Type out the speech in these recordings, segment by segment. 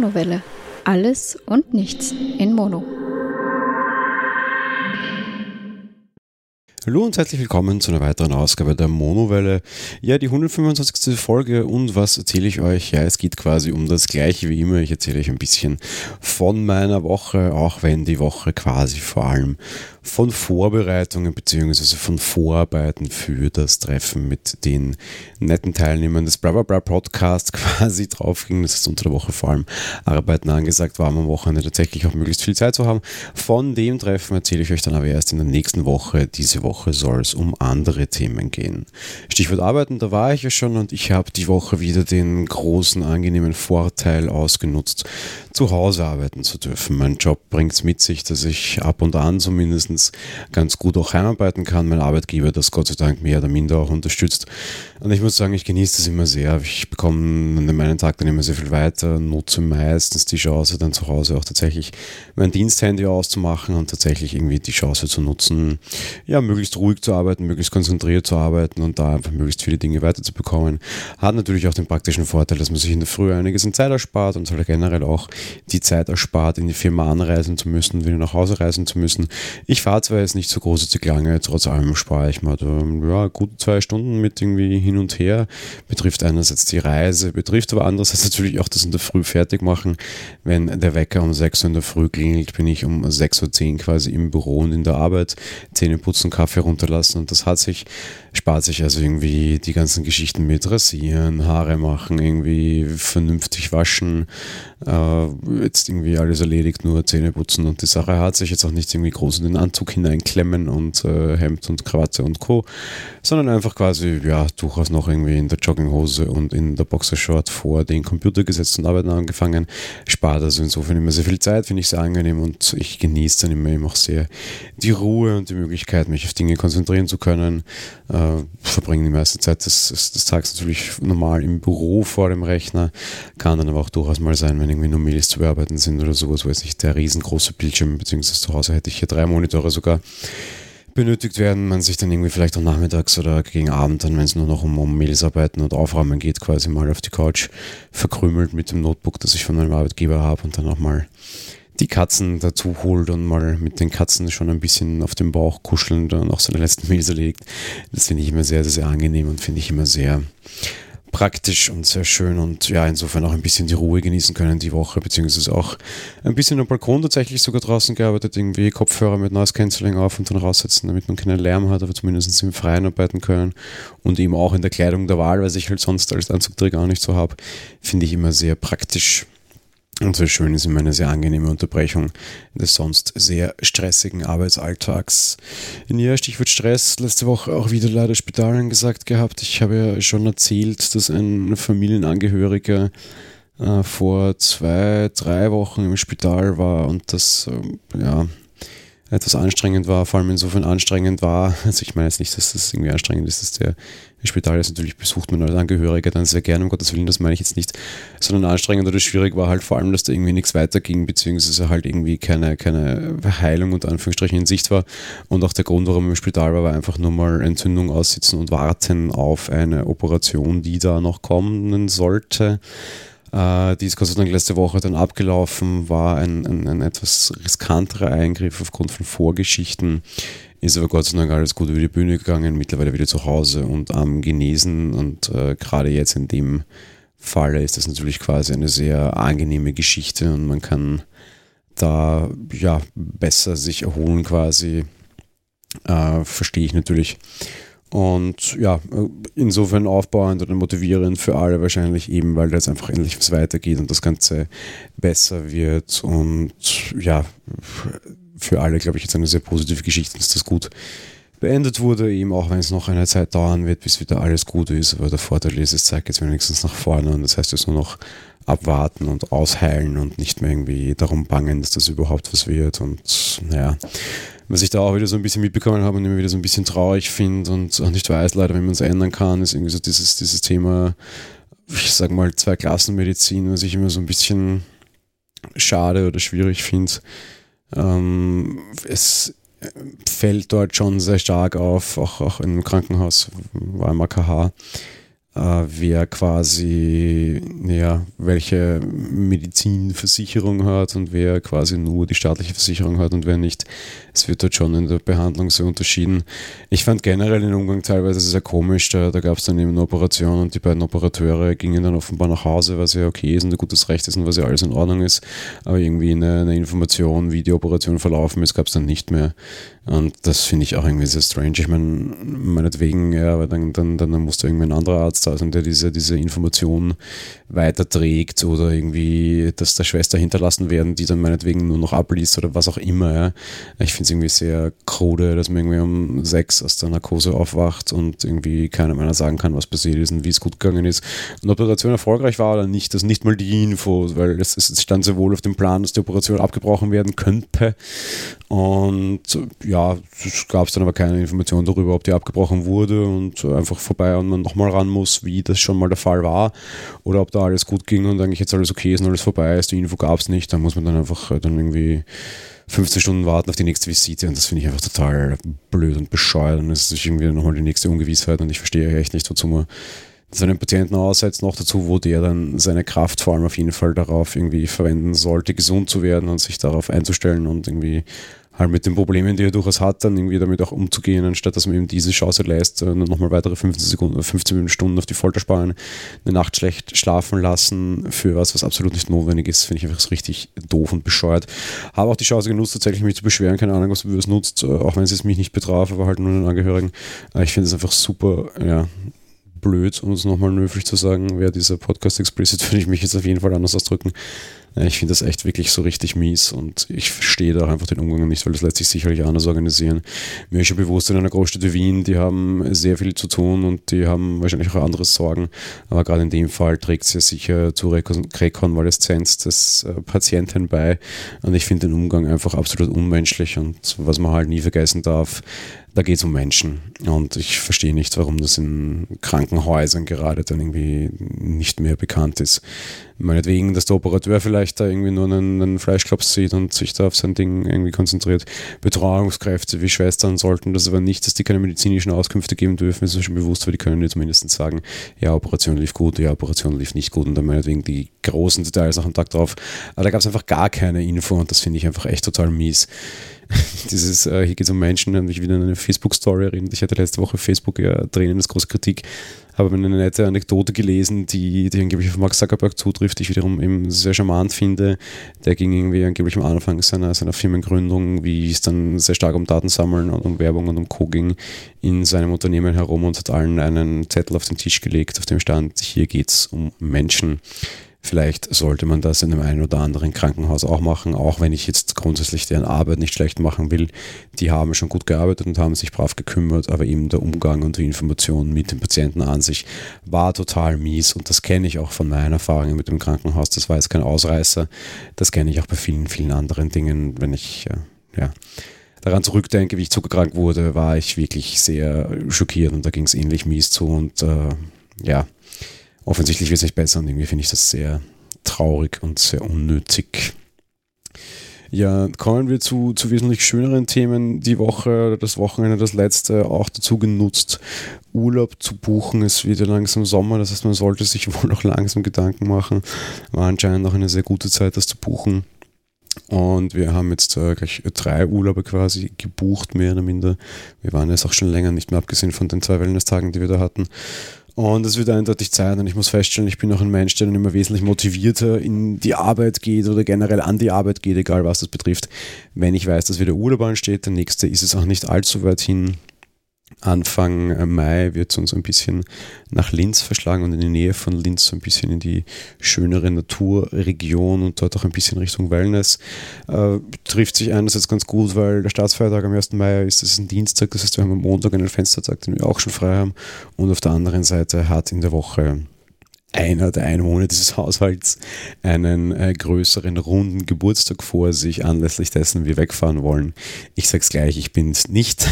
Monowelle. Alles und nichts in Mono. Hallo und herzlich willkommen zu einer weiteren Ausgabe der Monowelle. Ja, die 125. Folge und was erzähle ich euch? Ja, es geht quasi um das gleiche wie immer. Ich erzähle euch ein bisschen von meiner Woche, auch wenn die Woche quasi vor allem von Vorbereitungen bzw. von Vorarbeiten für das Treffen mit den netten Teilnehmern des Bra Podcast quasi drauf ging. Das ist unter der Woche vor allem Arbeiten angesagt war, am Wochenende tatsächlich auch möglichst viel Zeit zu haben. Von dem Treffen erzähle ich euch dann aber erst in der nächsten Woche. Diese Woche soll es um andere Themen gehen. Stichwort Arbeiten, da war ich ja schon und ich habe die Woche wieder den großen, angenehmen Vorteil ausgenutzt, zu Hause arbeiten zu dürfen. Mein Job bringt es mit sich, dass ich ab und an zumindest ganz gut auch heimarbeiten kann. Mein Arbeitgeber das Gott sei Dank mehr oder minder auch unterstützt. Und ich muss sagen, ich genieße das immer sehr. Ich bekomme an meinen Tag dann immer sehr viel weiter, nutze meistens die Chance, dann zu Hause auch tatsächlich mein Diensthandy auszumachen und tatsächlich irgendwie die Chance zu nutzen, ja, möglichst ruhig zu arbeiten, möglichst konzentriert zu arbeiten und da einfach möglichst viele Dinge weiterzubekommen. Hat natürlich auch den praktischen Vorteil, dass man sich in der Früh einiges an Zeit erspart und generell auch die Zeit erspart, in die Firma anreisen zu müssen, wieder nach Hause reisen zu müssen. Ich fahre zwar jetzt nicht so großartig lange, trotz allem spare ich mal ja, gute zwei Stunden mit irgendwie hin und her. Betrifft einerseits die Reise, betrifft aber andererseits natürlich auch das in der Früh fertig machen. Wenn der Wecker um 6 Uhr in der Früh klingelt, bin ich um 6.10 Uhr quasi im Büro und in der Arbeit. Zähne putzen, Kaffee runterlassen und das hat sich, spart sich also irgendwie die ganzen Geschichten mit Rasieren, Haare machen, irgendwie vernünftig waschen, äh, jetzt irgendwie alles erledigt, nur Zähne putzen und die Sache hat sich jetzt auch nicht irgendwie groß in den Anzug hineinklemmen und äh, Hemd und Krawatte und Co., sondern einfach quasi, ja, durchaus noch irgendwie in der Jogginghose und in der Boxershort vor den Computer gesetzt und arbeiten angefangen. Spart also insofern immer sehr viel Zeit, finde ich sehr angenehm und ich genieße dann immer eben auch sehr die Ruhe und die Möglichkeit, mich auf Dinge konzentrieren zu können. Äh, verbringe die meiste Zeit des, des, Tages natürlich normal im Büro vor dem Rechner, kann dann aber auch durchaus mal sein, wenn irgendwie nur Mails zu bearbeiten sind oder sowas, weiß nicht, der riesengroße Bildschirm, beziehungsweise zu Hause hätte ich hier drei Monitore sogar benötigt werden, man sich dann irgendwie vielleicht auch nachmittags oder gegen Abend dann, wenn es nur noch um, um Mails arbeiten und Aufräumen geht, quasi mal auf die Couch verkrümelt mit dem Notebook, das ich von meinem Arbeitgeber habe und dann auch mal die Katzen dazu holt und mal mit den Katzen schon ein bisschen auf dem Bauch kuscheln und auch seine letzten Mails erlegt. Das finde ich immer sehr, sehr, sehr angenehm und finde ich immer sehr praktisch und sehr schön und ja, insofern auch ein bisschen die Ruhe genießen können die Woche, beziehungsweise auch ein bisschen am Balkon tatsächlich sogar draußen gearbeitet, irgendwie Kopfhörer mit Noise Cancelling auf und dann raussetzen, damit man keinen Lärm hat, aber zumindest im Freien arbeiten können und eben auch in der Kleidung der Wahl, weil ich halt sonst als Anzugträger auch nicht so habe, finde ich immer sehr praktisch und so schön ist immer eine sehr angenehme Unterbrechung des sonst sehr stressigen Arbeitsalltags. Ja, Stichwort Stress, letzte Woche auch wieder leider Spital angesagt gehabt. Ich habe ja schon erzählt, dass ein Familienangehöriger äh, vor zwei, drei Wochen im Spital war und das, äh, ja, etwas anstrengend war, vor allem insofern anstrengend war, also ich meine jetzt nicht, dass das irgendwie anstrengend ist, dass der Spital ist, natürlich besucht man als Angehöriger dann sehr gerne, um Gottes Willen, das meine ich jetzt nicht, sondern anstrengend oder schwierig war halt vor allem, dass da irgendwie nichts weiterging, beziehungsweise halt irgendwie keine, keine Heilung unter Anführungsstrichen in Sicht war und auch der Grund, warum ich im Spital war, war einfach nur mal Entzündung aussitzen und warten auf eine Operation, die da noch kommen sollte. Äh, die ist Gott sei Dank letzte Woche dann abgelaufen, war ein, ein, ein etwas riskanterer Eingriff aufgrund von Vorgeschichten. Ist aber Gott sei Dank alles gut über die Bühne gegangen, mittlerweile wieder zu Hause und am Genesen. Und äh, gerade jetzt in dem Falle ist das natürlich quasi eine sehr angenehme Geschichte und man kann da ja besser sich erholen quasi. Äh, verstehe ich natürlich. Und ja, insofern aufbauend oder motivierend für alle wahrscheinlich eben, weil da jetzt einfach endlich was weitergeht und das Ganze besser wird. Und ja, für alle, glaube ich, jetzt eine sehr positive Geschichte, dass das gut beendet wurde, eben auch wenn es noch eine Zeit dauern wird, bis wieder alles gut ist. Aber der Vorteil ist, es zeigt jetzt wenigstens nach vorne und das heißt jetzt nur noch abwarten und ausheilen und nicht mehr irgendwie darum bangen, dass das überhaupt was wird. Und naja, was ich da auch wieder so ein bisschen mitbekommen habe und immer wieder so ein bisschen traurig finde und auch nicht weiß, leider, wie man es ändern kann, ist irgendwie so dieses, dieses Thema, ich sag mal, Zwei-Klassen-Medizin, was ich immer so ein bisschen schade oder schwierig finde. Ähm, es fällt dort schon sehr stark auf, auch, auch im Krankenhaus, war KH, äh, wer quasi ja, welche Medizinversicherung hat und wer quasi nur die staatliche Versicherung hat und wer nicht. Es wird dort schon in der Behandlung sehr unterschieden. Ich fand generell den Umgang teilweise sehr komisch. Da, da gab es dann eben eine Operation und die beiden Operateure gingen dann offenbar nach Hause, was ja okay ist und ein gutes Recht ist und was ja alles in Ordnung ist. Aber irgendwie eine, eine Information, wie die Operation verlaufen ist, gab es dann nicht mehr. Und das finde ich auch irgendwie sehr strange. Ich meine, meinetwegen, ja, aber dann, dann, dann musste irgendwie ein anderer Arzt sein, der diese, diese Information weiterträgt oder irgendwie, dass der Schwester hinterlassen werden, die dann meinetwegen nur noch abliest oder was auch immer. Ja. Ich finde es irgendwie sehr krude, dass man irgendwie um sechs aus der Narkose aufwacht und irgendwie keiner mehr sagen kann, was passiert ist und wie es gut gegangen ist. Und ob die Operation erfolgreich war oder nicht, das ist nicht mal die Info, weil es, es stand sehr wohl auf dem Plan, dass die Operation abgebrochen werden könnte. Und ja, es gab dann aber keine Information darüber, ob die abgebrochen wurde und einfach vorbei und man nochmal ran muss, wie das schon mal der Fall war. Oder ob da alles gut ging und eigentlich jetzt alles okay ist und alles vorbei ist. Die Info gab es nicht. Da muss man dann einfach dann irgendwie 15 Stunden warten auf die nächste Visite und das finde ich einfach total blöd und bescheuert und es ist irgendwie nochmal die nächste Ungewissheit und ich verstehe echt nicht, wozu man seinen Patienten aussetzt, noch dazu, wo der dann seine Kraft vor allem auf jeden Fall darauf irgendwie verwenden sollte, gesund zu werden und sich darauf einzustellen und irgendwie halt mit den Problemen, die er durchaus hat, dann irgendwie damit auch umzugehen, anstatt dass man ihm diese Chance lässt, äh, nochmal weitere 15 Sekunden, 15 Stunden auf die Folter sparen, eine Nacht schlecht schlafen lassen für was, was absolut nicht notwendig ist, finde ich einfach richtig doof und bescheuert. Habe auch die Chance genutzt, tatsächlich mich zu beschweren, keine Ahnung, was es nutzt, äh, auch wenn es mich nicht betraf, aber halt nur den Angehörigen. Äh, ich finde es einfach super, ja, blöd, um es nochmal höflich zu sagen, wäre dieser Podcast explicit, würde ich mich jetzt auf jeden Fall anders ausdrücken. Ich finde das echt wirklich so richtig mies und ich verstehe da einfach den Umgang nicht, weil das lässt sich sicherlich anders organisieren. Mir ist schon bewusst, in einer Großstadt wie Wien, die haben sehr viel zu tun und die haben wahrscheinlich auch andere Sorgen, aber gerade in dem Fall trägt es ja sicher zur Rekonvaleszenz des äh, Patienten bei und ich finde den Umgang einfach absolut unmenschlich und was man halt nie vergessen darf, da geht es um Menschen. Und ich verstehe nicht, warum das in Krankenhäusern gerade dann irgendwie nicht mehr bekannt ist. Meinetwegen, dass der Operateur vielleicht da irgendwie nur einen, einen Fleischklops sieht und sich da auf sein Ding irgendwie konzentriert. Betreuungskräfte wie Schwestern sollten das aber nicht, dass die keine medizinischen Auskünfte geben dürfen, ist schon bewusst, weil die können dir zumindest sagen, ja, Operation lief gut, ja, Operation lief nicht gut und dann meinetwegen die großen Details nach dem Tag drauf. Aber da gab es einfach gar keine Info und das finde ich einfach echt total mies. Dieses, äh, hier geht es um Menschen, und ich wieder eine Facebook-Story erinnert. Ich hatte letzte Woche Facebook ja Tränen als große Kritik, habe eine nette Anekdote gelesen, die, die angeblich auf Max Zuckerberg zutrifft, die ich wiederum eben sehr charmant finde. Der ging irgendwie angeblich am Anfang seiner, seiner Firmengründung, wie es dann sehr stark um Datensammeln und um Werbung und um Co. ging, in seinem Unternehmen herum und hat allen einen Zettel auf den Tisch gelegt, auf dem stand, hier geht es um Menschen. Vielleicht sollte man das in einem einen oder anderen Krankenhaus auch machen, auch wenn ich jetzt grundsätzlich deren Arbeit nicht schlecht machen will. Die haben schon gut gearbeitet und haben sich brav gekümmert, aber eben der Umgang und die Information mit dem Patienten an sich war total mies und das kenne ich auch von meinen Erfahrungen mit dem Krankenhaus. Das war jetzt kein Ausreißer. Das kenne ich auch bei vielen, vielen anderen Dingen, wenn ich, ja, daran zurückdenke, wie ich zuckerkrank wurde, war ich wirklich sehr schockiert und da ging es ähnlich mies zu und äh, ja, offensichtlich wird es nicht besser und irgendwie finde ich das sehr traurig und sehr unnötig. Ja, kommen wir zu, zu wesentlich schöneren Themen. Die Woche das Wochenende, das letzte, auch dazu genutzt, Urlaub zu buchen. Es wird ja langsam Sommer, das heißt, man sollte sich wohl noch langsam Gedanken machen. War anscheinend noch eine sehr gute Zeit, das zu buchen. Und wir haben jetzt äh, gleich drei Urlaube quasi gebucht, mehr oder minder. Wir waren jetzt auch schon länger nicht mehr, abgesehen von den zwei Wellness-Tagen, die wir da hatten. Und es wird eindeutig Zeit und ich muss feststellen, ich bin auch ein Mensch, der dann immer wesentlich motivierter in die Arbeit geht oder generell an die Arbeit geht, egal was das betrifft. Wenn ich weiß, dass wieder Urlaub ansteht, der nächste ist es auch nicht allzu weit hin. Anfang äh, Mai wird es uns ein bisschen nach Linz verschlagen und in die Nähe von Linz so ein bisschen in die schönere Naturregion und dort auch ein bisschen Richtung Wellness. Äh, trifft sich einerseits ganz gut, weil der Staatsfeiertag am 1. Mai ist, ist ein Dienstag, das heißt, wir haben am Montag einen Fenstertag, den wir auch schon frei haben und auf der anderen Seite hat in der Woche einer der Einwohner dieses Haushalts einen äh, größeren runden Geburtstag vor sich, anlässlich dessen wir wegfahren wollen. Ich sag's gleich, ich bin's nicht.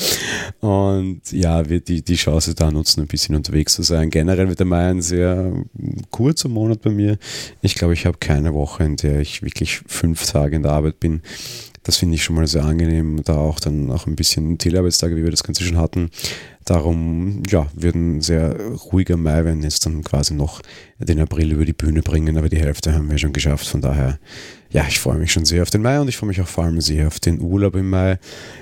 und ja, wir die, die Chance da nutzen, ein bisschen unterwegs zu sein. Generell wird der Mai ein sehr kurzer Monat bei mir. Ich glaube, ich habe keine Woche, in der ich wirklich fünf Tage in der Arbeit bin. Das finde ich schon mal sehr angenehm, da auch dann auch ein bisschen Telearbeitstage, wie wir das Ganze schon hatten. Darum, ja, wird ein sehr ruhiger Mai, wenn jetzt dann quasi noch den April über die Bühne bringen, aber die Hälfte haben wir schon geschafft. Von daher, ja, ich freue mich schon sehr auf den Mai und ich freue mich auch vor allem sehr auf den Urlaub im Mai.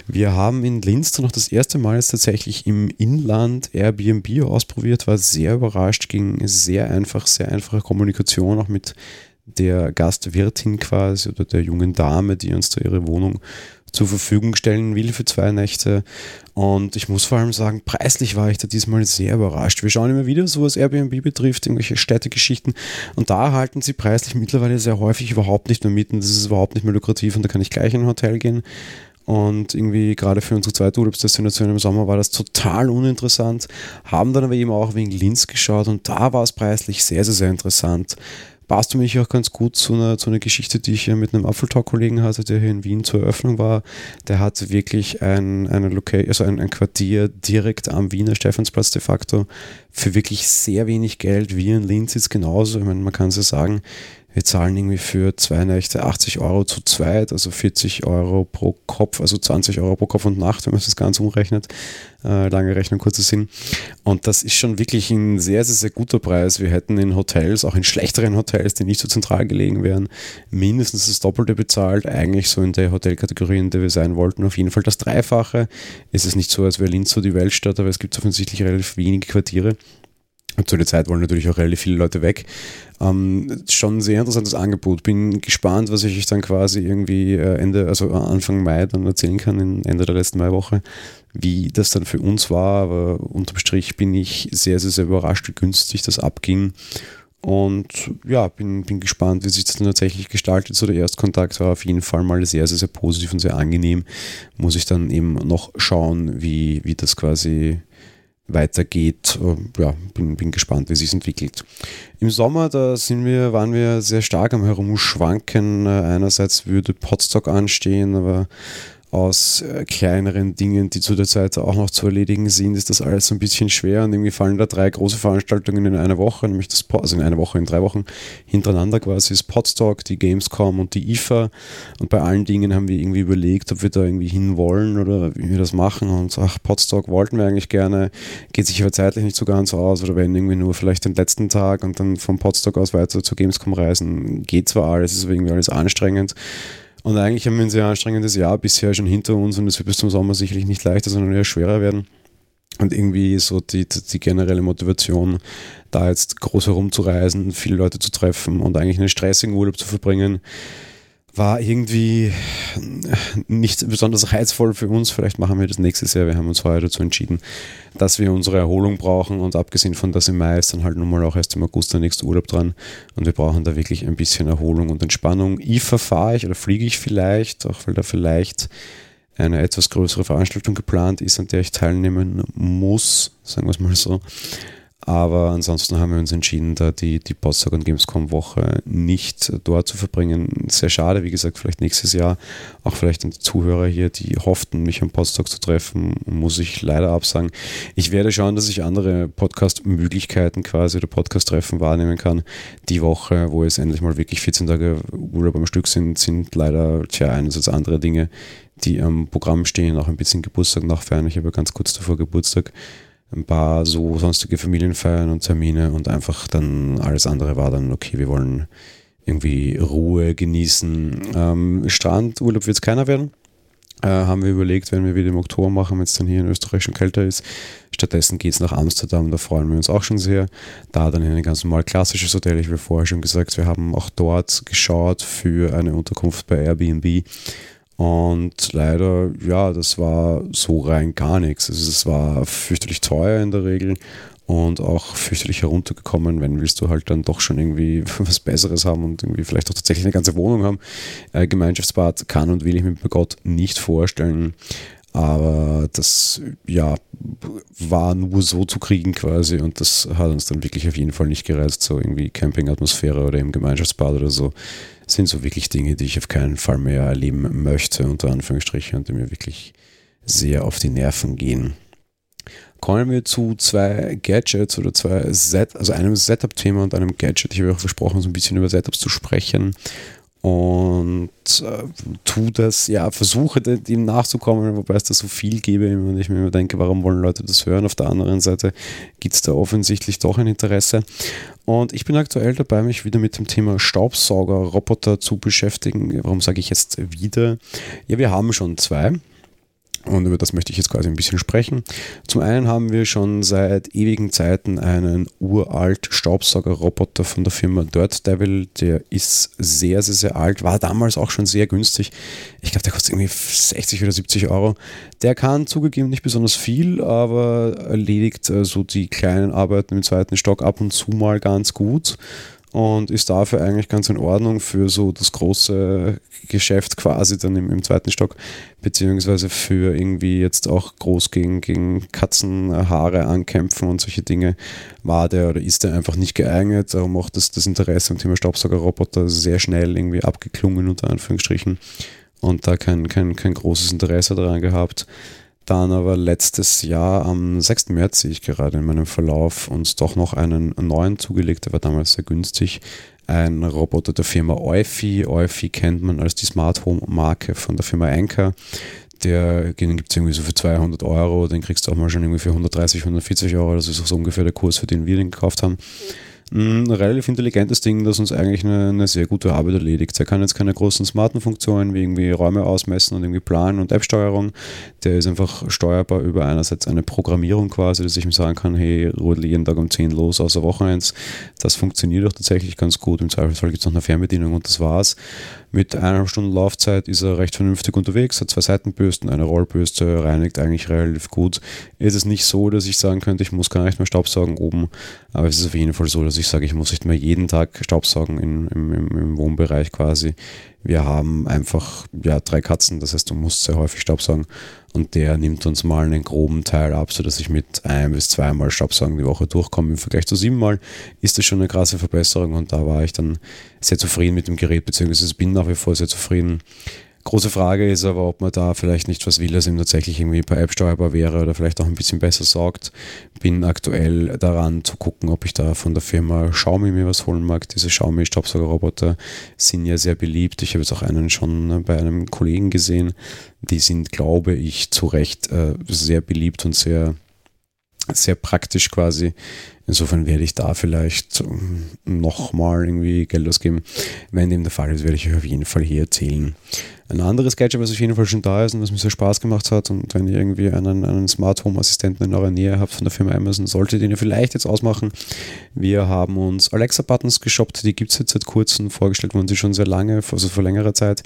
Wir haben in Linz dann noch das erste Mal jetzt tatsächlich im Inland Airbnb ausprobiert, war sehr überrascht, ging sehr einfach, sehr einfache Kommunikation auch mit der Gastwirtin quasi oder der jungen Dame, die uns da ihre Wohnung zur Verfügung stellen will für zwei Nächte. Und ich muss vor allem sagen, preislich war ich da diesmal sehr überrascht. Wir schauen immer wieder, so was Airbnb betrifft, irgendwelche Städtegeschichten. Und da halten sie preislich mittlerweile sehr häufig überhaupt nicht mehr mit. Und das ist überhaupt nicht mehr lukrativ. Und da kann ich gleich in ein Hotel gehen. Und irgendwie gerade für unsere zweite Urlaubsdestination im Sommer war das total uninteressant. Haben dann aber eben auch wegen Linz geschaut und da war es preislich sehr, sehr, sehr interessant passt für mich auch ganz gut zu einer, zu einer Geschichte, die ich hier mit einem Apfeltalk-Kollegen hatte, der hier in Wien zur Eröffnung war. Der hat wirklich ein, eine Location, also ein, ein Quartier direkt am Wiener Stephansplatz de facto für wirklich sehr wenig Geld. Wie in Linz ist genauso. Ich meine, man kann es ja sagen, wir zahlen irgendwie für zwei Nächte 80 Euro zu zweit, also 40 Euro pro Kopf, also 20 Euro pro Kopf und Nacht, wenn man das Ganze umrechnet. Äh, lange Rechnung, kurzer Sinn. Und das ist schon wirklich ein sehr, sehr, sehr guter Preis. Wir hätten in Hotels, auch in schlechteren Hotels, die nicht so zentral gelegen wären, mindestens das Doppelte bezahlt. Eigentlich so in der Hotelkategorie, in der wir sein wollten. Auf jeden Fall das Dreifache. Es ist nicht so, als wäre Linz so die Weltstadt, aber es gibt offensichtlich relativ wenige Quartiere. Zu der Zeit wollen natürlich auch relativ viele Leute weg. Ähm, schon ein sehr interessantes Angebot. Bin gespannt, was ich euch dann quasi irgendwie äh, Ende, also Anfang Mai dann erzählen kann, Ende der letzten Maiwoche, wie das dann für uns war. Aber unterm Strich bin ich sehr, sehr, sehr überrascht, wie günstig das abging. Und ja, bin, bin gespannt, wie sich das dann tatsächlich gestaltet. So der Erstkontakt war auf jeden Fall mal sehr, sehr, sehr positiv und sehr angenehm. Muss ich dann eben noch schauen, wie, wie das quasi weitergeht. Äh, ja, bin, bin gespannt, wie sich entwickelt. Im Sommer, da sind wir, waren wir sehr stark am Herumschwanken. Äh, einerseits würde Podstock anstehen, aber aus äh, kleineren Dingen, die zu der Zeit auch noch zu erledigen sind, ist das alles ein bisschen schwer und irgendwie fallen da drei große Veranstaltungen in einer Woche, nämlich das, also in einer Woche, in drei Wochen hintereinander quasi das Podstock, die Gamescom und die IFA. Und bei allen Dingen haben wir irgendwie überlegt, ob wir da irgendwie hin wollen oder wie wir das machen. Und ach, Podstock wollten wir eigentlich gerne, geht sich aber zeitlich nicht so ganz aus oder wenn irgendwie nur vielleicht den letzten Tag und dann vom Podstock aus weiter zur Gamescom reisen, geht zwar alles, ist irgendwie alles anstrengend und eigentlich haben wir ein sehr anstrengendes Jahr bisher schon hinter uns und es wird bis zum Sommer sicherlich nicht leichter, sondern eher schwerer werden. Und irgendwie so die, die generelle Motivation, da jetzt groß herumzureisen, viele Leute zu treffen und eigentlich einen stressigen Urlaub zu verbringen, war irgendwie nicht besonders reizvoll für uns. Vielleicht machen wir das nächstes Jahr. Wir haben uns heuer dazu entschieden, dass wir unsere Erholung brauchen und abgesehen von das im Mai ist dann halt nun mal auch erst im August der nächste Urlaub dran und wir brauchen da wirklich ein bisschen Erholung und Entspannung. IFA fahre ich oder fliege ich vielleicht, auch weil da vielleicht eine etwas größere Veranstaltung geplant ist, an der ich teilnehmen muss, sagen wir es mal so. Aber ansonsten haben wir uns entschieden, da die, die Potsdam und Gamescom Woche nicht dort zu verbringen. Sehr schade, wie gesagt, vielleicht nächstes Jahr. Auch vielleicht an die Zuhörer hier, die hofften, mich am Potsdam zu treffen, muss ich leider absagen. Ich werde schauen, dass ich andere Podcast-Möglichkeiten quasi oder Podcast-Treffen wahrnehmen kann. Die Woche, wo es endlich mal wirklich 14 Tage Urlaub am Stück sind, sind leider, tja, einerseits andere Dinge, die am Programm stehen, auch ein bisschen Geburtstag nachfeiern. Ich habe ganz kurz davor Geburtstag ein paar so sonstige Familienfeiern und Termine und einfach dann alles andere war dann, okay, wir wollen irgendwie Ruhe genießen. Ähm, Strandurlaub wird es keiner werden. Äh, haben wir überlegt, wenn wir wieder im Oktober machen, wenn es dann hier in Österreich schon kälter ist. Stattdessen geht es nach Amsterdam, da freuen wir uns auch schon sehr. Da dann in ein ganz normal klassisches Hotel. Ich habe vorher schon gesagt, wir haben auch dort geschaut für eine Unterkunft bei Airbnb und leider, ja, das war so rein gar nichts. Also es war fürchterlich teuer in der Regel und auch fürchterlich heruntergekommen, wenn willst du halt dann doch schon irgendwie was Besseres haben und irgendwie vielleicht auch tatsächlich eine ganze Wohnung haben. Äh, Gemeinschaftsbad kann und will ich mir bei Gott nicht vorstellen. Aber das ja war nur so zu kriegen quasi und das hat uns dann wirklich auf jeden Fall nicht gereizt, so irgendwie Campingatmosphäre oder im Gemeinschaftsbad oder so sind so wirklich Dinge, die ich auf keinen Fall mehr erleben möchte, unter Anführungsstrichen, und die mir wirklich sehr auf die Nerven gehen. Kommen wir zu zwei Gadgets oder zwei Set, also einem Setup-Thema und einem Gadget. Ich habe auch versprochen, so ein bisschen über Setups zu sprechen. Und äh, tu das, ja, versuche dem nachzukommen, wobei es da so viel gebe und ich mir immer denke, warum wollen Leute das hören? Auf der anderen Seite gibt es da offensichtlich doch ein Interesse. Und ich bin aktuell dabei, mich wieder mit dem Thema Staubsauger-Roboter zu beschäftigen. Warum sage ich jetzt wieder? Ja, wir haben schon zwei. Und über das möchte ich jetzt quasi ein bisschen sprechen. Zum einen haben wir schon seit ewigen Zeiten einen uralt Staubsaugerroboter von der Firma Dirt Devil. Der ist sehr, sehr, sehr alt, war damals auch schon sehr günstig. Ich glaube, der kostet irgendwie 60 oder 70 Euro. Der kann zugegeben nicht besonders viel, aber erledigt äh, so die kleinen Arbeiten im zweiten Stock ab und zu mal ganz gut und ist dafür eigentlich ganz in Ordnung für so das große Geschäft quasi dann im, im zweiten Stock, beziehungsweise für irgendwie jetzt auch groß gegen, gegen Katzenhaare ankämpfen und solche Dinge war der oder ist der einfach nicht geeignet. Darum auch das, das Interesse am Thema Staubsaugerroboter sehr schnell irgendwie abgeklungen, unter Anführungsstrichen, und da kein, kein, kein großes Interesse daran gehabt. Dann aber letztes Jahr am 6. März sehe ich gerade in meinem Verlauf uns doch noch einen neuen zugelegt, der war damals sehr günstig. Ein Roboter der Firma Eufy. Eufy kennt man als die Smart Home Marke von der Firma Anker. Der, den gibt es irgendwie so für 200 Euro, den kriegst du auch mal schon irgendwie für 130, 140 Euro. Das ist auch so ungefähr der Kurs, für den wir den gekauft haben ein relativ intelligentes Ding, das uns eigentlich eine, eine, sehr gute Arbeit erledigt. Er kann jetzt keine großen smarten Funktionen wie irgendwie Räume ausmessen und irgendwie planen und App-Steuerung. Der ist einfach steuerbar über einerseits eine Programmierung quasi, dass ich ihm sagen kann, hey, rudel jeden Tag um 10 los, außer Wochenends. Das funktioniert auch tatsächlich ganz gut. Im Zweifelsfall gibt es noch eine Fernbedienung und das war's. Mit eineinhalb Stunden Laufzeit ist er recht vernünftig unterwegs, hat zwei Seitenbürsten, eine Rollbürste, reinigt eigentlich relativ gut. Ist es nicht so, dass ich sagen könnte, ich muss gar nicht mehr Staubsaugen oben, aber es ist auf jeden Fall so, dass ich sage, ich muss nicht mehr jeden Tag Staubsaugen in, im, im, im Wohnbereich quasi. Wir haben einfach ja, drei Katzen, das heißt, du musst sehr häufig Staubsaugen und der nimmt uns mal einen groben Teil ab, sodass ich mit ein bis zweimal Staubsaugen die Woche durchkomme. Im Vergleich zu siebenmal ist das schon eine krasse Verbesserung und da war ich dann sehr zufrieden mit dem Gerät, beziehungsweise bin nach wie vor sehr zufrieden Große Frage ist aber, ob man da vielleicht nicht was will, das ihm tatsächlich irgendwie per App steuerbar wäre oder vielleicht auch ein bisschen besser sorgt. Bin aktuell daran zu gucken, ob ich da von der Firma Xiaomi mir was holen mag. Diese Xiaomi Staubsaugerroboter sind ja sehr beliebt. Ich habe jetzt auch einen schon ne, bei einem Kollegen gesehen. Die sind, glaube ich, zu Recht äh, sehr beliebt und sehr, sehr praktisch quasi. Insofern werde ich da vielleicht ähm, nochmal irgendwie Geld ausgeben. Wenn dem der Fall ist, werde ich euch auf jeden Fall hier erzählen. Ein anderes Gadget, was auf jeden Fall schon da ist und was mir sehr Spaß gemacht hat und wenn ihr irgendwie einen, einen Smart Home Assistenten in eurer Nähe habt von der Firma Amazon, solltet ihr vielleicht jetzt ausmachen. Wir haben uns Alexa Buttons geshoppt, die gibt es jetzt seit kurzem, vorgestellt wurden sie schon sehr lange, also vor längerer Zeit.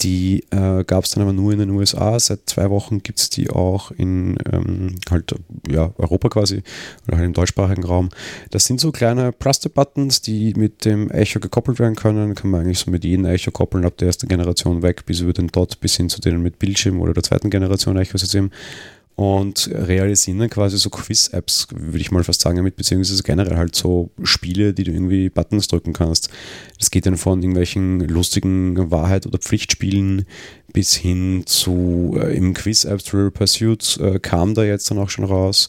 Die äh, gab es dann aber nur in den USA. Seit zwei Wochen gibt es die auch in ähm, halt, ja, Europa quasi oder halt im deutschsprachigen Raum. Das sind so kleine Plastic-Buttons, die mit dem Echo gekoppelt werden können. Kann man eigentlich so mit jedem Echo koppeln, ab der ersten Generation weg bis über den Dot bis hin zu denen mit Bildschirm oder der zweiten Generation Echo-System und realisieren quasi so Quiz-Apps, würde ich mal fast sagen, damit, beziehungsweise generell halt so Spiele, die du irgendwie Buttons drücken kannst. Das geht dann von irgendwelchen lustigen Wahrheit- oder Pflichtspielen bis hin zu äh, im Quiz-App Trivial Pursuit äh, kam da jetzt dann auch schon raus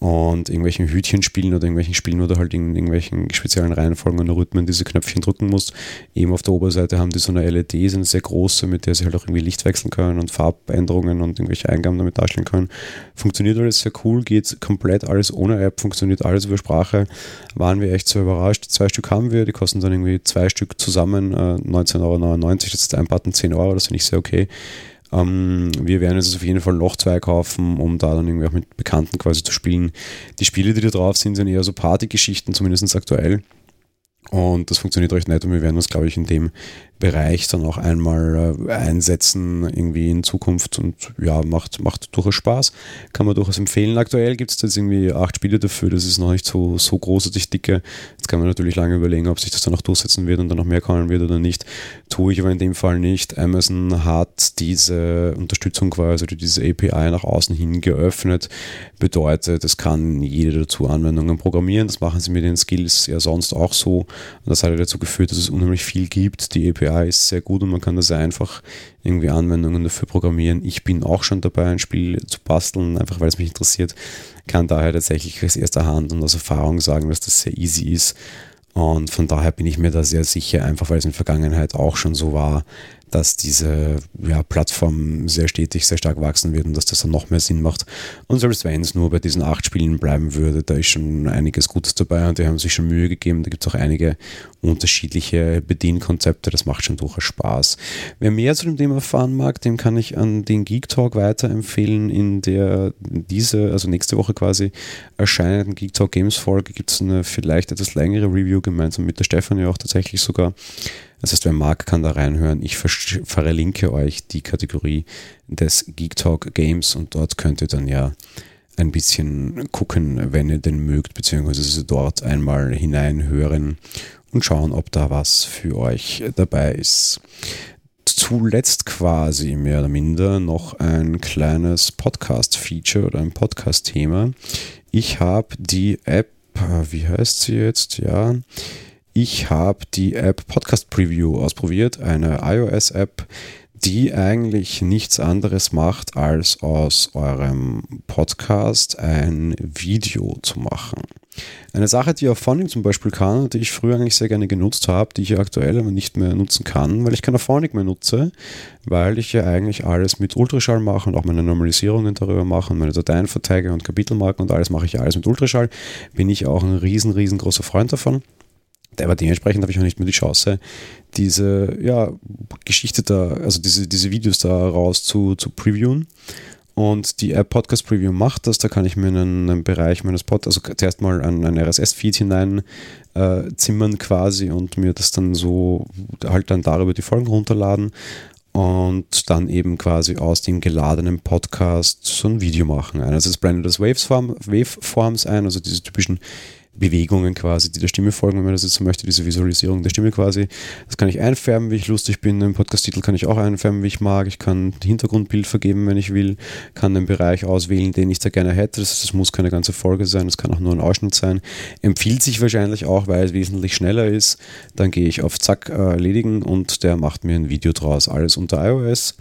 und irgendwelchen Hütchenspielen oder irgendwelchen Spielen, du halt in irgendwelchen speziellen Reihenfolgen und Rhythmen diese Knöpfchen drücken musst. Eben auf der Oberseite haben die so eine LED, sind sehr große, mit der sie halt auch irgendwie Licht wechseln können und Farbänderungen und irgendwelche Eingaben damit darstellen können. Funktioniert alles sehr cool, geht komplett alles ohne App, funktioniert alles über Sprache. Waren wir echt so überrascht. Zwei Stück haben wir, die kosten dann irgendwie zwei Stück zusammen, äh, 19,99 Euro. Das ist ein Button 10 Euro, das finde ich sehr okay. Ähm, wir werden jetzt auf jeden Fall noch zwei kaufen, um da dann irgendwie auch mit Bekannten quasi zu spielen. Die Spiele, die da drauf sind, sind eher so Partygeschichten, zumindest aktuell. Und das funktioniert recht nett und wir werden uns, glaube ich, in dem Bereich dann auch einmal äh, einsetzen, irgendwie in Zukunft und ja, macht, macht durchaus Spaß. Kann man durchaus empfehlen. Aktuell gibt es jetzt irgendwie acht Spiele dafür, das ist noch nicht so, so großartig dicke. Jetzt kann man natürlich lange überlegen, ob sich das dann auch durchsetzen wird und dann noch mehr kommen wird oder nicht. Tue ich aber in dem Fall nicht. Amazon hat diese Unterstützung quasi, also diese API nach außen hin geöffnet. Bedeutet, es kann jede dazu Anwendungen programmieren. Das machen sie mit den Skills ja sonst auch so. Und das hat ja dazu geführt, dass es unheimlich viel gibt. Die API API ist sehr gut und man kann da sehr einfach irgendwie Anwendungen dafür programmieren. Ich bin auch schon dabei, ein Spiel zu basteln, einfach weil es mich interessiert. Kann daher tatsächlich aus erster Hand und aus Erfahrung sagen, dass das sehr easy ist Und von daher bin ich mir da sehr sicher, einfach weil es in der Vergangenheit auch schon so war, dass diese ja, Plattform sehr stetig, sehr stark wachsen wird und dass das dann noch mehr Sinn macht. Und selbst wenn es nur bei diesen acht Spielen bleiben würde, da ist schon einiges Gutes dabei und die haben sich schon Mühe gegeben. Da gibt es auch einige unterschiedliche Bedienkonzepte, das macht schon durchaus Spaß. Wer mehr zu dem Thema erfahren mag, dem kann ich an den Geek Talk weiterempfehlen. In der diese, also nächste Woche quasi erscheinenden Geek Talk Games Folge gibt es eine vielleicht etwas längere Review gemeinsam mit der Stefanie auch tatsächlich sogar das heißt, wer mag, kann da reinhören. Ich verlinke euch die Kategorie des Geek Talk Games und dort könnt ihr dann ja ein bisschen gucken, wenn ihr denn mögt, beziehungsweise dort einmal hineinhören und schauen, ob da was für euch dabei ist. Zuletzt quasi mehr oder minder noch ein kleines Podcast-Feature oder ein Podcast-Thema. Ich habe die App, wie heißt sie jetzt? Ja, ich habe die App Podcast Preview ausprobiert, eine iOS-App, die eigentlich nichts anderes macht, als aus eurem Podcast ein Video zu machen. Eine Sache, die Auphonic zum Beispiel kann, die ich früher eigentlich sehr gerne genutzt habe, die ich aktuell aber nicht mehr nutzen kann, weil ich kein Auphonic mehr nutze, weil ich ja eigentlich alles mit Ultraschall mache und auch meine Normalisierungen darüber mache und meine Dateien verteige und Kapitelmarken und alles mache ich alles mit Ultraschall, bin ich auch ein riesen, riesengroßer Freund davon aber dementsprechend habe ich auch nicht mehr die Chance, diese ja, Geschichte da, also diese, diese Videos da raus zu, zu previewen. Und die App Podcast Preview macht das. Da kann ich mir in einen Bereich meines Podcasts, also zuerst mal ein, ein RSS-Feed hinein äh, zimmern quasi und mir das dann so halt dann darüber die Folgen runterladen und dann eben quasi aus dem geladenen Podcast so ein Video machen. Einerseits blendet das Waveform, Waveforms ein, also diese typischen Bewegungen quasi, die der Stimme folgen, wenn man das jetzt so möchte, diese Visualisierung der Stimme quasi. Das kann ich einfärben, wie ich lustig bin. Im Podcast-Titel kann ich auch einfärben, wie ich mag. Ich kann Hintergrundbild vergeben, wenn ich will. Kann den Bereich auswählen, den ich da gerne hätte. Das, das muss keine ganze Folge sein, das kann auch nur ein Ausschnitt sein. Empfiehlt sich wahrscheinlich auch, weil es wesentlich schneller ist. Dann gehe ich auf Zack äh, erledigen und der macht mir ein Video draus. Alles unter iOS.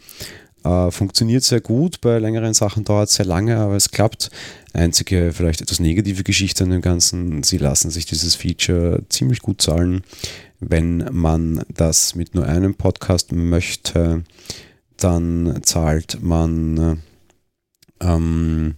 Äh, funktioniert sehr gut, bei längeren Sachen dauert es sehr lange, aber es klappt. Einzige, vielleicht etwas negative Geschichte an dem Ganzen, sie lassen sich dieses Feature ziemlich gut zahlen. Wenn man das mit nur einem Podcast möchte, dann zahlt man ähm,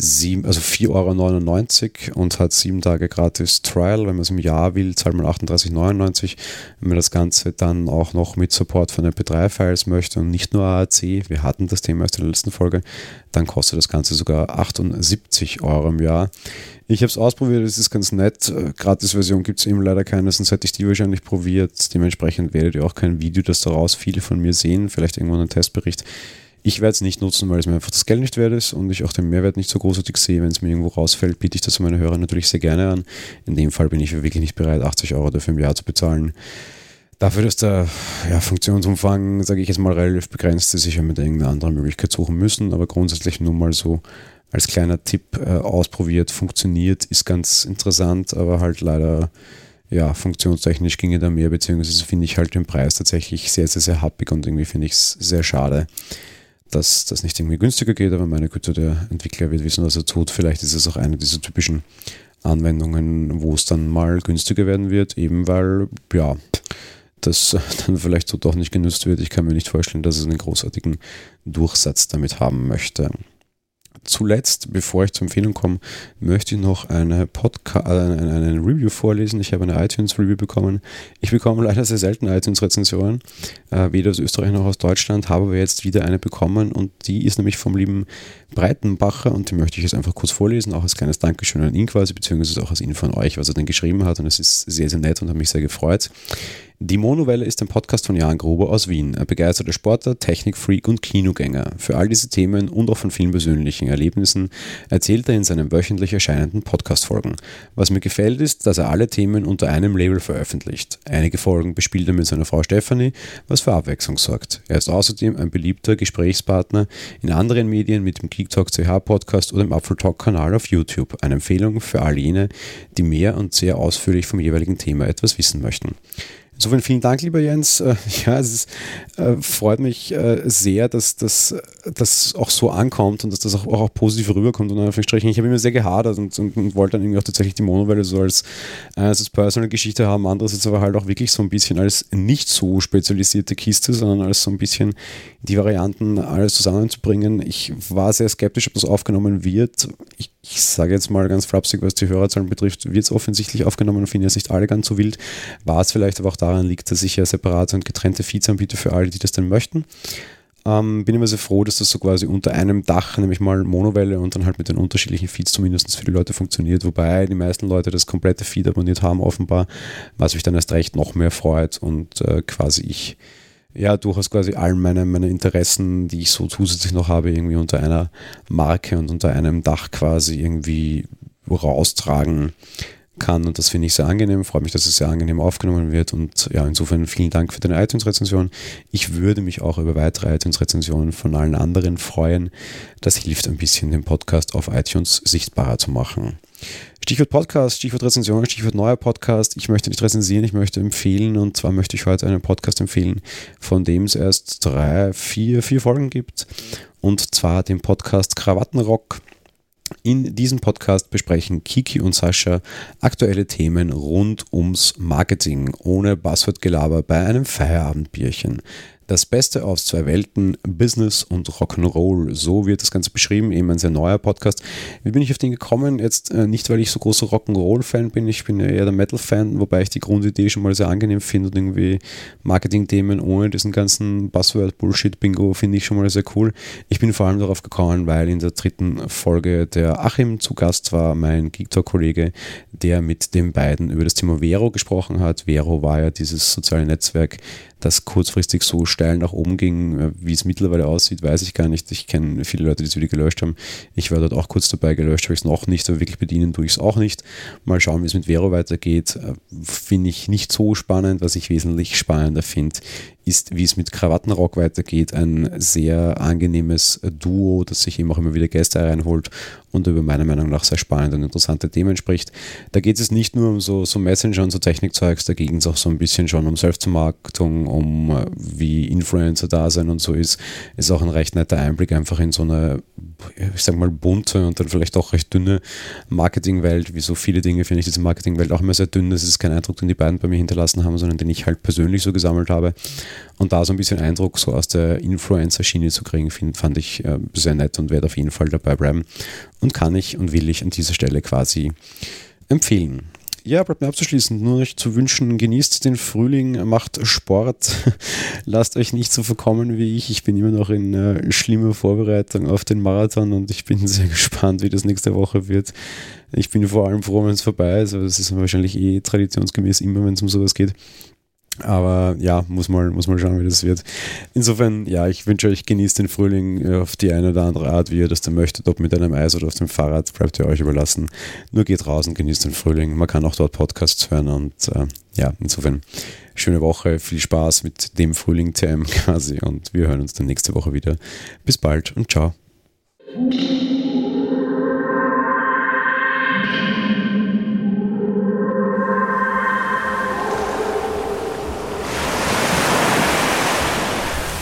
sieben, also 4,99 Euro und hat sieben Tage gratis Trial. Wenn man es im Jahr will, zahlt man 38,99. Wenn man das Ganze dann auch noch mit Support von MP3-Files möchte und nicht nur AAC, wir hatten das Thema aus der letzten Folge, dann kostet das Ganze sogar 78 Euro im Jahr. Ich habe es ausprobiert, es ist ganz nett. Gratis-Version gibt es eben leider keine, sonst hätte ich die wahrscheinlich probiert. Dementsprechend werdet ihr auch kein Video, das daraus viele von mir sehen, vielleicht irgendwann einen Testbericht. Ich werde es nicht nutzen, weil es mir einfach das Geld nicht wert ist und ich auch den Mehrwert nicht so großartig sehe. Wenn es mir irgendwo rausfällt, biete ich das meine Hörer natürlich sehr gerne an. In dem Fall bin ich wirklich nicht bereit, 80 Euro dafür im Jahr zu bezahlen. Dafür, dass der ja, Funktionsumfang, sage ich jetzt mal, relativ begrenzt ist, ich habe mit irgendeiner anderen Möglichkeit suchen müssen, aber grundsätzlich nur mal so als kleiner Tipp äh, ausprobiert, funktioniert, ist ganz interessant, aber halt leider ja, funktionstechnisch ginge da mehr, beziehungsweise finde ich halt den Preis tatsächlich sehr, sehr, sehr happig und irgendwie finde ich es sehr schade dass das nicht irgendwie günstiger geht, aber meine Güte, der Entwickler wird wissen, was er tut. Vielleicht ist es auch eine dieser typischen Anwendungen, wo es dann mal günstiger werden wird, eben weil, ja, das dann vielleicht so doch nicht genutzt wird. Ich kann mir nicht vorstellen, dass es einen großartigen Durchsatz damit haben möchte zuletzt, bevor ich zur Empfehlung komme, möchte ich noch eine Podcast, äh, eine, eine Review vorlesen. Ich habe eine iTunes-Review bekommen. Ich bekomme leider sehr selten iTunes-Rezensionen, äh, weder aus Österreich noch aus Deutschland, habe aber jetzt wieder eine bekommen und die ist nämlich vom lieben Breitenbacher und die möchte ich jetzt einfach kurz vorlesen, auch als kleines Dankeschön an ihn quasi, beziehungsweise auch als ihn von euch, was er denn geschrieben hat und es ist sehr, sehr nett und hat mich sehr gefreut. Die Monowelle ist ein Podcast von Jan Gruber aus Wien, ein begeisterter Sportler, Technikfreak und Kinogänger. Für all diese Themen und auch von vielen persönlichen Erlebnissen erzählt er in seinen wöchentlich erscheinenden Podcast-Folgen. Was mir gefällt ist, dass er alle Themen unter einem Label veröffentlicht. Einige Folgen bespielt er mit seiner Frau Stephanie, was für Abwechslung sorgt. Er ist außerdem ein beliebter Gesprächspartner in anderen Medien mit dem Geek Talk CH Podcast oder im Apfel Talk Kanal auf YouTube. Eine Empfehlung für all jene, die mehr und sehr ausführlich vom jeweiligen Thema etwas wissen möchten. Insofern vielen Dank, lieber Jens. Äh, ja, es ist, äh, freut mich äh, sehr, dass das auch so ankommt und dass das auch, auch positiv rüberkommt. Und Anführungsstrichen, ich habe immer sehr gehadert und, und, und, wollte dann irgendwie auch tatsächlich die Monowelle so als, als Personal-Geschichte haben. Andererseits aber halt auch wirklich so ein bisschen als nicht so spezialisierte Kiste, sondern als so ein bisschen die Varianten alles zusammenzubringen. Ich war sehr skeptisch, ob das aufgenommen wird. Ich, ich sage jetzt mal ganz flapsig, was die Hörerzahlen betrifft, wird es offensichtlich aufgenommen und finde jetzt nicht alle ganz so wild. War es vielleicht aber auch daran liegt, dass ich ja separate und getrennte Feeds anbiete für alle, die das dann möchten. Ähm, bin immer sehr froh, dass das so quasi unter einem Dach, nämlich mal Monowelle und dann halt mit den unterschiedlichen Feeds zumindest für die Leute funktioniert, wobei die meisten Leute das komplette Feed abonniert haben offenbar, was mich dann erst recht noch mehr freut und äh, quasi ich ja durchaus quasi all meine, meine Interessen, die ich so zusätzlich noch habe, irgendwie unter einer Marke und unter einem Dach quasi irgendwie raustragen kann und das finde ich sehr angenehm. Freue mich, dass es sehr angenehm aufgenommen wird und ja, insofern vielen Dank für deine iTunes-Rezension. Ich würde mich auch über weitere iTunes-Rezensionen von allen anderen freuen. Das hilft ein bisschen, den Podcast auf iTunes sichtbarer zu machen. Stichwort Podcast, Stichwort Rezension, Stichwort neuer Podcast. Ich möchte nicht rezensieren, ich möchte empfehlen und zwar möchte ich heute einen Podcast empfehlen, von dem es erst drei, vier, vier Folgen gibt und zwar den Podcast Krawattenrock. In diesem Podcast besprechen Kiki und Sascha aktuelle Themen rund ums Marketing ohne Buzzword-Gelaber bei einem Feierabendbierchen. Das Beste aus zwei Welten, Business und Rock'n'Roll. So wird das Ganze beschrieben, eben ein sehr neuer Podcast. Wie bin ich auf den gekommen? Jetzt äh, nicht, weil ich so großer Rock'n'Roll-Fan bin, ich bin eher der Metal-Fan, wobei ich die Grundidee schon mal sehr angenehm finde und irgendwie Marketing-Themen ohne diesen ganzen Buzzword-Bullshit-Bingo finde ich schon mal sehr cool. Ich bin vor allem darauf gekommen, weil in der dritten Folge der Achim zu Gast war, mein Geektalk-Kollege, der mit den beiden über das Thema Vero gesprochen hat. Vero war ja dieses soziale Netzwerk, das kurzfristig so steil nach oben ging. Äh, wie es mittlerweile aussieht, weiß ich gar nicht. Ich kenne viele Leute, die es wieder gelöscht haben. Ich war dort auch kurz dabei, gelöscht habe ich es noch nicht, aber wirklich bedienen tue ich es auch nicht. Mal schauen, wie es mit Vero weitergeht. Äh, finde ich nicht so spannend. Was ich wesentlich spannender finde, ist, wie es mit Krawattenrock weitergeht. Ein sehr angenehmes Duo, das sich eben auch immer wieder Gäste reinholt und über meiner Meinung nach sehr spannende und interessante Themen spricht. Da geht es nicht nur um so, so Messenger und so Technikzeugs, da geht es auch so ein bisschen schon um Selbstvermarktung, um äh, wie Influencer da sein und so ist. Ist auch ein recht netter Einblick einfach in so eine, ich sag mal, bunte und dann vielleicht auch recht dünne Marketingwelt. Wie so viele Dinge finde ich diese Marketingwelt auch immer sehr dünn. Das ist kein Eindruck, den die beiden bei mir hinterlassen haben, sondern den ich halt persönlich so gesammelt habe. Und da so ein bisschen Eindruck so aus der Influencer-Schiene zu kriegen, find, fand ich äh, sehr nett und werde auf jeden Fall dabei bleiben. Und kann ich und will ich an dieser Stelle quasi empfehlen. Ja, bleibt mir abzuschließen. Nur euch zu wünschen, genießt den Frühling, macht Sport, lasst euch nicht so verkommen wie ich. Ich bin immer noch in äh, schlimmer Vorbereitung auf den Marathon und ich bin sehr gespannt, wie das nächste Woche wird. Ich bin vor allem froh, wenn es vorbei ist, aber es ist wahrscheinlich eh traditionsgemäß immer, wenn es um sowas geht. Aber ja, muss mal, muss mal schauen, wie das wird. Insofern, ja, ich wünsche euch, genießt den Frühling auf die eine oder andere Art, wie ihr das dann möchtet, ob mit einem Eis oder auf dem Fahrrad, bleibt ihr euch überlassen. Nur geht raus und genießt den Frühling. Man kann auch dort Podcasts hören und äh, ja, insofern schöne Woche, viel Spaß mit dem Frühling TM quasi und wir hören uns dann nächste Woche wieder. Bis bald und ciao.